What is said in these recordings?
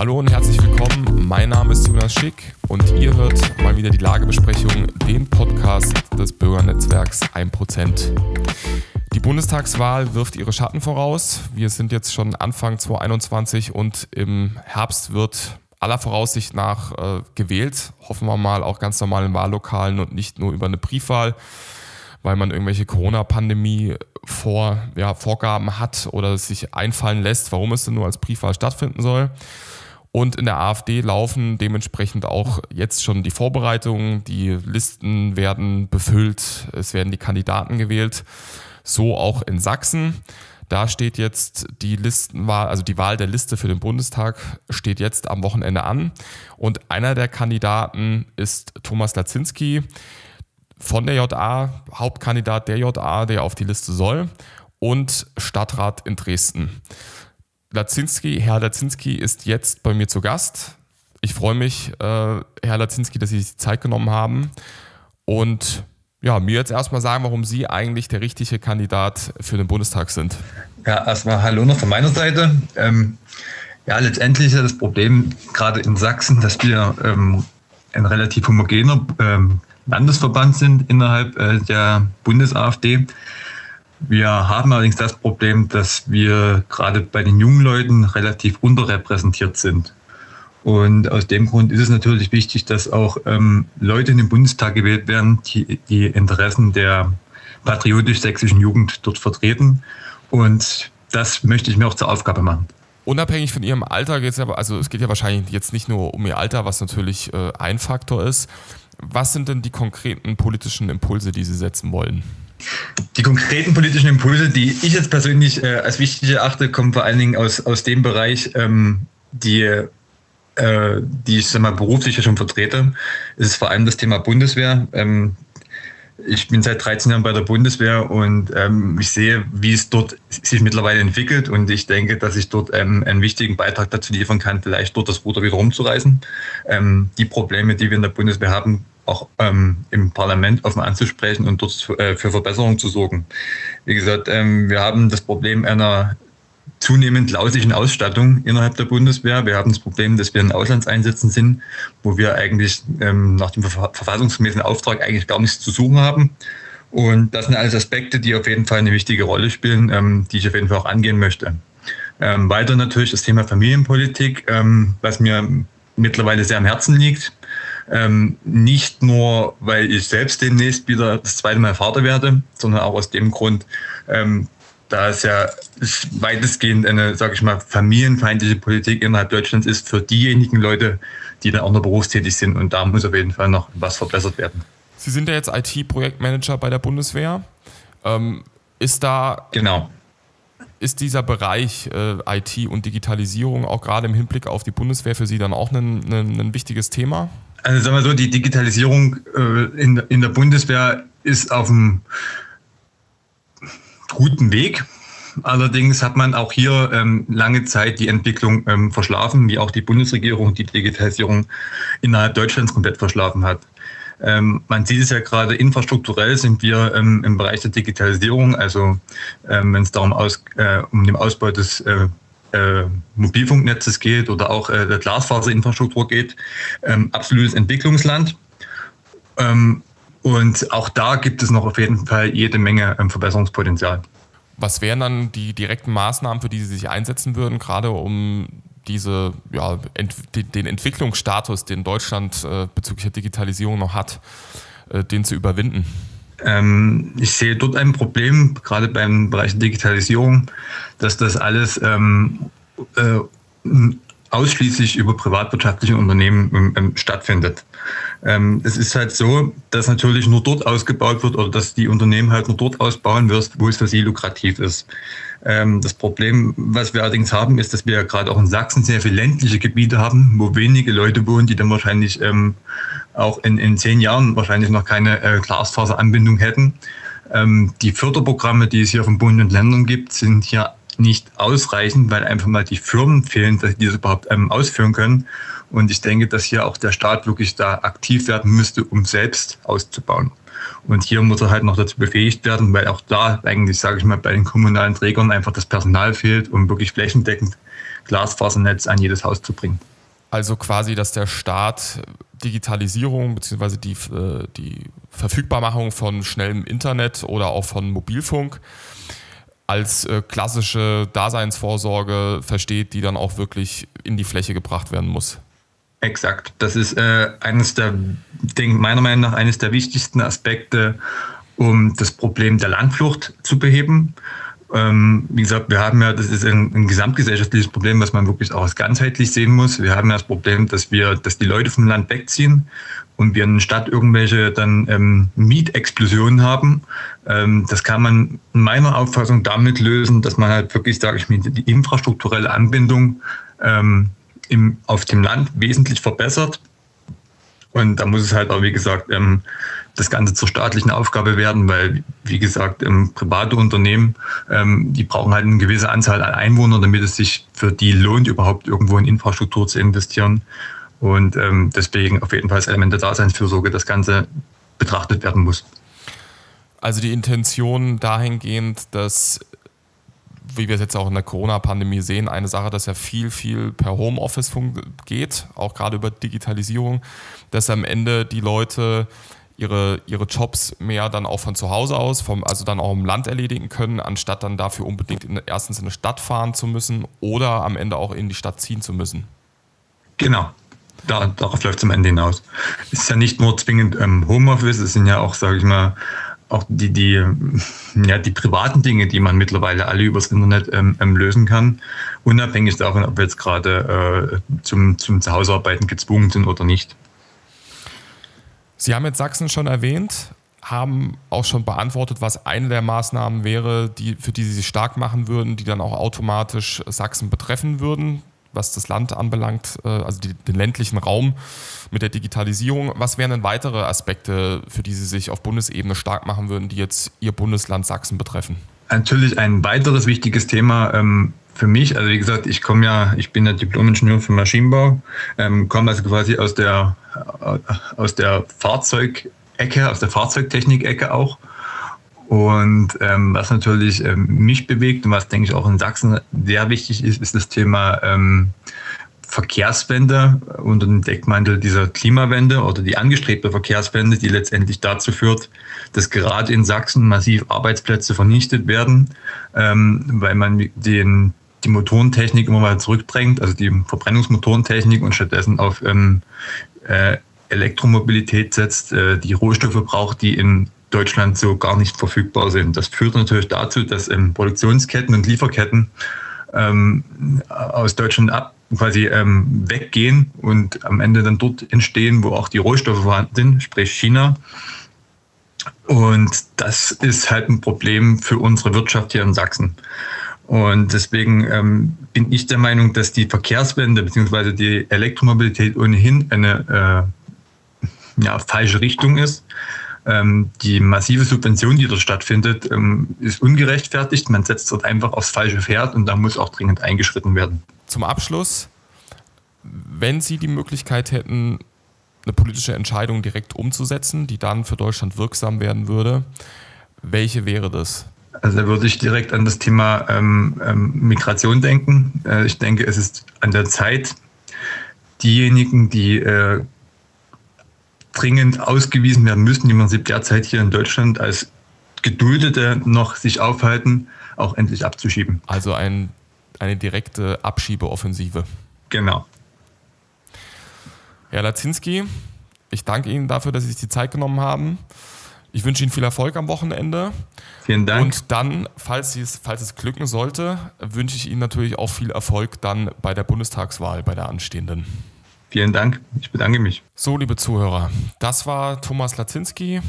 Hallo und herzlich willkommen. Mein Name ist Jonas Schick und ihr hört mal wieder die Lagebesprechung, den Podcast des Bürgernetzwerks 1%. Die Bundestagswahl wirft ihre Schatten voraus. Wir sind jetzt schon Anfang 2021 und im Herbst wird aller Voraussicht nach äh, gewählt. Hoffen wir mal auch ganz normal in Wahllokalen und nicht nur über eine Briefwahl, weil man irgendwelche Corona-Pandemie vor, ja, Vorgaben hat oder sich einfallen lässt, warum es denn nur als Briefwahl stattfinden soll. Und in der AfD laufen dementsprechend auch jetzt schon die Vorbereitungen. Die Listen werden befüllt, es werden die Kandidaten gewählt. So auch in Sachsen. Da steht jetzt die Listenwahl, also die Wahl der Liste für den Bundestag steht jetzt am Wochenende an. Und einer der Kandidaten ist Thomas Lazinski von der JA, Hauptkandidat der JA, der auf die Liste soll, und Stadtrat in Dresden. Lazinski, Herr Lazinski ist jetzt bei mir zu Gast. Ich freue mich, äh, Herr Lazinski, dass Sie sich die Zeit genommen haben. Und ja, mir jetzt erstmal sagen, warum Sie eigentlich der richtige Kandidat für den Bundestag sind. Ja, erstmal Hallo noch von meiner Seite. Ähm, ja, letztendlich ist ja das Problem gerade in Sachsen, dass wir ähm, ein relativ homogener ähm, Landesverband sind innerhalb äh, der Bundes-AfD. Wir haben allerdings das Problem, dass wir gerade bei den jungen Leuten relativ unterrepräsentiert sind. Und aus dem Grund ist es natürlich wichtig, dass auch ähm, Leute in den Bundestag gewählt werden, die die Interessen der patriotisch-sächsischen Jugend dort vertreten. Und das möchte ich mir auch zur Aufgabe machen. Unabhängig von Ihrem Alter geht es aber, also es geht ja wahrscheinlich jetzt nicht nur um Ihr Alter, was natürlich äh, ein Faktor ist. Was sind denn die konkreten politischen Impulse, die Sie setzen wollen? Die konkreten politischen Impulse, die ich jetzt persönlich äh, als wichtig erachte, kommen vor allen Dingen aus, aus dem Bereich, ähm, die äh, die ich sag mal, beruflich ja schon vertrete, ist es vor allem das Thema Bundeswehr. Ähm, ich bin seit 13 Jahren bei der Bundeswehr und ähm, ich sehe, wie es dort sich mittlerweile entwickelt und ich denke, dass ich dort ähm, einen wichtigen Beitrag dazu liefern kann, vielleicht dort das Ruder wieder rumzureißen. Ähm, die Probleme, die wir in der Bundeswehr haben, auch ähm, im Parlament offen anzusprechen und dort äh, für Verbesserungen zu sorgen. Wie gesagt, ähm, wir haben das Problem einer zunehmend lausigen Ausstattung innerhalb der Bundeswehr. Wir haben das Problem, dass wir in Auslandseinsätzen sind, wo wir eigentlich ähm, nach dem verfassungsgemäßen Auftrag eigentlich gar nichts zu suchen haben. Und das sind alles Aspekte, die auf jeden Fall eine wichtige Rolle spielen, ähm, die ich auf jeden Fall auch angehen möchte. Ähm, weiter natürlich das Thema Familienpolitik, ähm, was mir mittlerweile sehr am Herzen liegt. Ähm, nicht nur, weil ich selbst demnächst wieder das zweite Mal Vater werde, sondern auch aus dem Grund, ähm, da es ja weitestgehend eine, sage ich mal, familienfeindliche Politik innerhalb Deutschlands ist für diejenigen Leute, die dann auch noch berufstätig sind. Und da muss auf jeden Fall noch was verbessert werden. Sie sind ja jetzt IT-Projektmanager bei der Bundeswehr. Ähm, ist da genau. Ist dieser Bereich äh, IT und Digitalisierung auch gerade im Hinblick auf die Bundeswehr für Sie dann auch ein, ein, ein wichtiges Thema? Also sagen wir so, die Digitalisierung äh, in, in der Bundeswehr ist auf dem guten Weg. Allerdings hat man auch hier ähm, lange Zeit die Entwicklung ähm, verschlafen, wie auch die Bundesregierung die Digitalisierung innerhalb Deutschlands komplett verschlafen hat. Ähm, man sieht es ja gerade infrastrukturell sind wir ähm, im Bereich der Digitalisierung, also ähm, wenn es darum aus, äh, um den Ausbau des äh, äh, Mobilfunknetzes geht oder auch äh, der Glasfaserinfrastruktur geht, ähm, absolutes Entwicklungsland. Ähm, und auch da gibt es noch auf jeden Fall jede Menge ähm, Verbesserungspotenzial. Was wären dann die direkten Maßnahmen, für die Sie sich einsetzen würden, gerade um diese, ja, ent den Entwicklungsstatus, den Deutschland äh, bezüglich der Digitalisierung noch hat, äh, den zu überwinden? Ähm, ich sehe dort ein Problem, gerade beim Bereich Digitalisierung, dass das alles ähm, äh, ausschließlich über privatwirtschaftliche Unternehmen ähm, stattfindet. Ähm, es ist halt so, dass natürlich nur dort ausgebaut wird oder dass die Unternehmen halt nur dort ausbauen wirst, wo es für sie lukrativ ist. Ähm, das Problem, was wir allerdings haben, ist, dass wir ja gerade auch in Sachsen sehr viele ländliche Gebiete haben, wo wenige Leute wohnen, die dann wahrscheinlich ähm, auch in, in zehn Jahren wahrscheinlich noch keine äh, Glasfaseranbindung hätten. Ähm, die Förderprogramme, die es hier von Bund und Ländern gibt, sind hier nicht ausreichend, weil einfach mal die Firmen fehlen, dass die das überhaupt ähm, ausführen können. Und ich denke, dass hier auch der Staat wirklich da aktiv werden müsste, um selbst auszubauen. Und hier muss er halt noch dazu befähigt werden, weil auch da eigentlich, sage ich mal, bei den kommunalen Trägern einfach das Personal fehlt, um wirklich flächendeckend Glasfasernetz an jedes Haus zu bringen. Also quasi, dass der Staat Digitalisierung bzw. Die, äh, die Verfügbarmachung von schnellem Internet oder auch von Mobilfunk als äh, klassische Daseinsvorsorge versteht, die dann auch wirklich in die Fläche gebracht werden muss. Exakt. Das ist äh, eines der, denk, meiner Meinung nach, eines der wichtigsten Aspekte, um das Problem der Landflucht zu beheben. Ähm, wie gesagt, wir haben ja, das ist ein, ein, gesamtgesellschaftliches Problem, was man wirklich auch ganzheitlich sehen muss. Wir haben ja das Problem, dass wir, dass die Leute vom Land wegziehen und wir in der Stadt irgendwelche dann ähm, Mietexplosionen haben. Ähm, das kann man in meiner Auffassung damit lösen, dass man halt wirklich, sage ich mal, die infrastrukturelle Anbindung ähm, im, auf dem Land wesentlich verbessert. Und da muss es halt auch, wie gesagt, ähm, das Ganze zur staatlichen Aufgabe werden, weil, wie gesagt, ähm, private Unternehmen, ähm, die brauchen halt eine gewisse Anzahl an Einwohnern, damit es sich für die lohnt, überhaupt irgendwo in Infrastruktur zu investieren. Und ähm, deswegen auf jeden Fall als Element der Daseinsfürsorge das Ganze betrachtet werden muss. Also die Intention dahingehend, dass wie wir es jetzt auch in der Corona-Pandemie sehen, eine Sache, dass ja viel, viel per Homeoffice geht, auch gerade über Digitalisierung, dass am Ende die Leute ihre, ihre Jobs mehr dann auch von zu Hause aus, vom, also dann auch im Land erledigen können, anstatt dann dafür unbedingt in, erstens in eine Stadt fahren zu müssen oder am Ende auch in die Stadt ziehen zu müssen. Genau. Da, darauf läuft es am Ende hinaus. Es ist ja nicht nur zwingend ähm, Homeoffice, es sind ja auch, sage ich mal, auch die, die, ja, die privaten Dinge, die man mittlerweile alle übers Internet ähm, ähm, lösen kann, unabhängig davon, ob wir jetzt gerade äh, zum, zum Zuhausearbeiten gezwungen sind oder nicht. Sie haben jetzt Sachsen schon erwähnt, haben auch schon beantwortet, was eine der Maßnahmen wäre, die, für die Sie sich stark machen würden, die dann auch automatisch Sachsen betreffen würden was das Land anbelangt, äh, also die, den ländlichen Raum mit der Digitalisierung. Was wären denn weitere Aspekte, für die Sie sich auf Bundesebene stark machen würden, die jetzt Ihr Bundesland Sachsen betreffen? Natürlich ein weiteres wichtiges Thema ähm, für mich. Also wie gesagt, ich komme ja, ich bin ja Diplom-Ingenieur für Maschinenbau, ähm, komme also quasi aus der äh, aus der Fahrzeugecke, aus der Fahrzeugtechnik-Ecke auch und ähm, was natürlich ähm, mich bewegt und was, denke ich, auch in Sachsen sehr wichtig ist, ist das Thema ähm, Verkehrswende unter dem Deckmantel dieser Klimawende oder die angestrebte Verkehrswende, die letztendlich dazu führt, dass gerade in Sachsen massiv Arbeitsplätze vernichtet werden, ähm, weil man den, die Motorentechnik immer mal zurückdrängt, also die Verbrennungsmotorentechnik und stattdessen auf ähm, äh, Elektromobilität setzt, äh, die Rohstoffe braucht, die in Deutschland so gar nicht verfügbar sind. Das führt natürlich dazu, dass ähm, Produktionsketten und Lieferketten ähm, aus Deutschland ab quasi ähm, weggehen und am Ende dann dort entstehen, wo auch die Rohstoffe vorhanden sind, sprich China. Und das ist halt ein Problem für unsere Wirtschaft hier in Sachsen. Und deswegen ähm, bin ich der Meinung, dass die Verkehrswende bzw. die Elektromobilität ohnehin eine äh, ja, falsche Richtung ist. Ähm, die massive Subvention, die dort stattfindet, ähm, ist ungerechtfertigt. Man setzt dort einfach aufs falsche Pferd und da muss auch dringend eingeschritten werden. Zum Abschluss, wenn Sie die Möglichkeit hätten, eine politische Entscheidung direkt umzusetzen, die dann für Deutschland wirksam werden würde, welche wäre das? Also da würde ich direkt an das Thema ähm, Migration denken. Äh, ich denke, es ist an der Zeit, diejenigen, die äh, dringend ausgewiesen werden müssen, die man sich derzeit hier in Deutschland als Geduldete noch sich aufhalten, auch endlich abzuschieben. Also ein, eine direkte Abschiebeoffensive. Genau. Herr Lazinski, ich danke Ihnen dafür, dass Sie sich die Zeit genommen haben. Ich wünsche Ihnen viel Erfolg am Wochenende. Vielen Dank. Und dann, falls es, falls es glücken sollte, wünsche ich Ihnen natürlich auch viel Erfolg dann bei der Bundestagswahl, bei der anstehenden. Vielen Dank. Ich bedanke mich. So, liebe Zuhörer, das war Thomas Lazinski,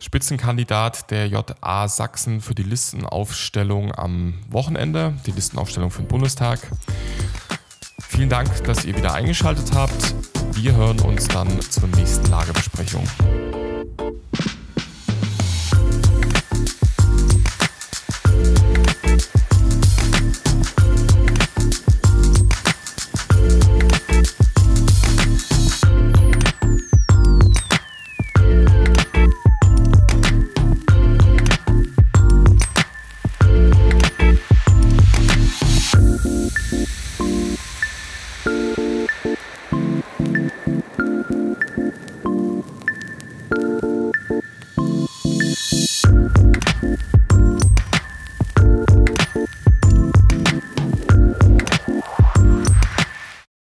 Spitzenkandidat der JA Sachsen für die Listenaufstellung am Wochenende, die Listenaufstellung für den Bundestag. Vielen Dank, dass ihr wieder eingeschaltet habt. Wir hören uns dann zur nächsten Lagebesprechung.